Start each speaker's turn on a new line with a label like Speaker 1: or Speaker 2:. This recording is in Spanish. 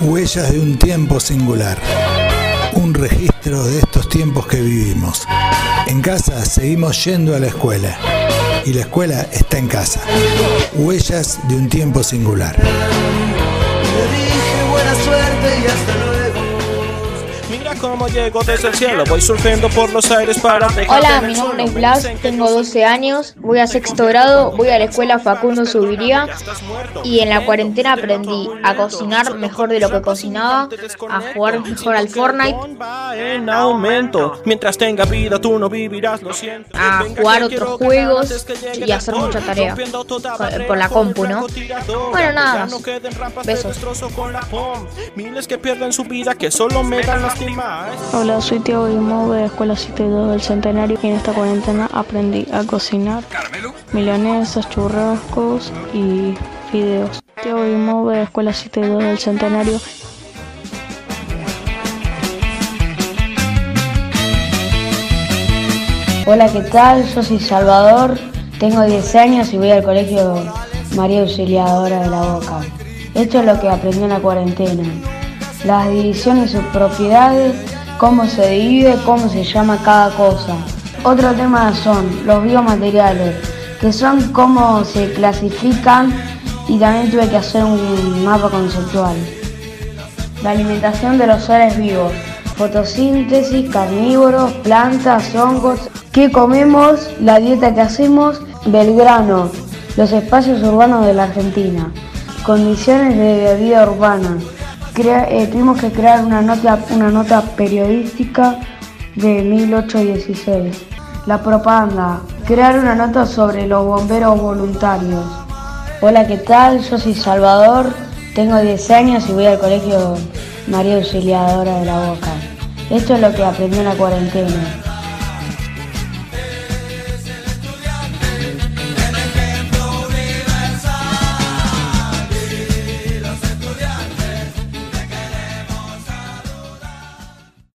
Speaker 1: Huellas de un tiempo singular. Un registro de estos tiempos que vivimos. En casa seguimos yendo a la escuela. Y la escuela está en casa. Huellas de un tiempo singular.
Speaker 2: Le dije buena suerte.
Speaker 3: Cómo llego desde el cielo, voy surfeando por los aires para
Speaker 4: Hola, mi nombre es Blas, tengo 12 años, voy a sexto grado, voy a la escuela Facundo Subiría y en la cuarentena aprendí a cocinar mejor de lo que cocinaba, a jugar mejor al Fortnite,
Speaker 3: en aumento. Mientras tenga vida, tú no vivirás, lo siento.
Speaker 4: a jugar otros juegos y hacer mucha tarea por la compu, ¿no? Bueno, nada más. Besos.
Speaker 3: Miles que pierden su vida, que solo me dan lástima.
Speaker 5: Hola, soy Tiago Guimau de la Escuela 72 del Centenario y en esta cuarentena aprendí a cocinar milanesas, churrascos y fideos. Tiago Guimau de la Escuela 72 del Centenario
Speaker 6: Hola, ¿qué tal? Soy Salvador, tengo 10 años y voy al colegio María Auxiliadora de la Boca. Esto es lo que aprendí en la cuarentena. Las divisiones y sus propiedades, cómo se divide, cómo se llama cada cosa. Otro tema son los biomateriales, que son cómo se clasifican y también tuve que hacer un mapa conceptual. La alimentación de los seres vivos. Fotosíntesis, carnívoros, plantas, hongos. ¿Qué comemos? La dieta que hacemos. Belgrano. Los espacios urbanos de la Argentina. Condiciones de vida urbana. Eh, tuvimos que crear una nota, una nota periodística de 1816. La propaganda. Crear una nota sobre los bomberos voluntarios. Hola, ¿qué tal? Yo soy Salvador, tengo 10 años y voy al colegio María Auxiliadora de la Boca. Esto es lo que aprendí en la cuarentena.